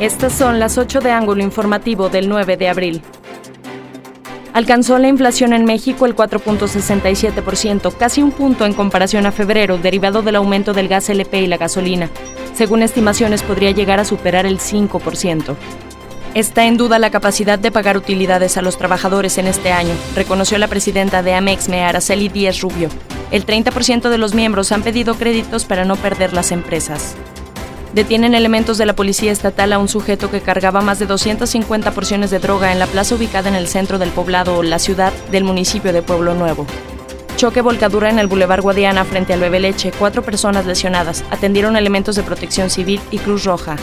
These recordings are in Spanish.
Estas son las 8 de ángulo informativo del 9 de abril. Alcanzó la inflación en México el 4.67%, casi un punto en comparación a febrero, derivado del aumento del gas LP y la gasolina. Según estimaciones, podría llegar a superar el 5%. Está en duda la capacidad de pagar utilidades a los trabajadores en este año, reconoció la presidenta de Amexme, Araceli Díez Rubio. El 30% de los miembros han pedido créditos para no perder las empresas. Detienen elementos de la Policía Estatal a un sujeto que cargaba más de 250 porciones de droga en la plaza ubicada en el centro del poblado La Ciudad del municipio de Pueblo Nuevo. Choque volcadura en el Boulevard Guadiana frente al Bebe Leche, cuatro personas lesionadas. Atendieron elementos de protección civil y Cruz Roja.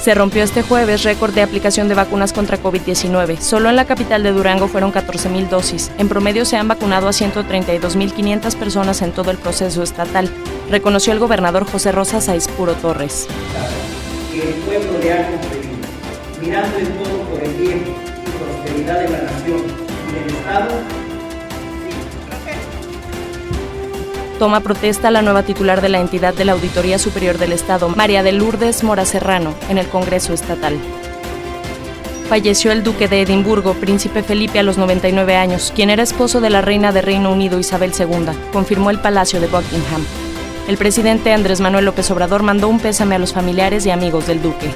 Se rompió este jueves récord de aplicación de vacunas contra COVID-19. Solo en la capital de Durango fueron 14.000 dosis. En promedio se han vacunado a 132.500 personas en todo el proceso estatal, reconoció el gobernador José Rosa Puro Torres. el pueblo le ha mirando en todo por el bien y prosperidad de la nación y del Estado, toma protesta la nueva titular de la entidad de la Auditoría Superior del Estado, María de Lourdes Mora Serrano, en el Congreso Estatal. Falleció el duque de Edimburgo, príncipe Felipe, a los 99 años, quien era esposo de la reina de Reino Unido Isabel II, confirmó el Palacio de Buckingham. El presidente Andrés Manuel López Obrador mandó un pésame a los familiares y amigos del duque.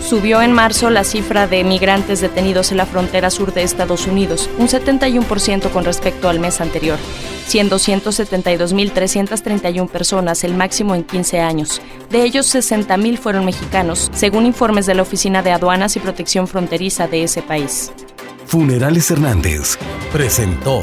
Subió en marzo la cifra de migrantes detenidos en la frontera sur de Estados Unidos, un 71% con respecto al mes anterior siendo 172.331 personas, el máximo en 15 años. De ellos, 60.000 fueron mexicanos, según informes de la Oficina de Aduanas y Protección Fronteriza de ese país. Funerales Hernández presentó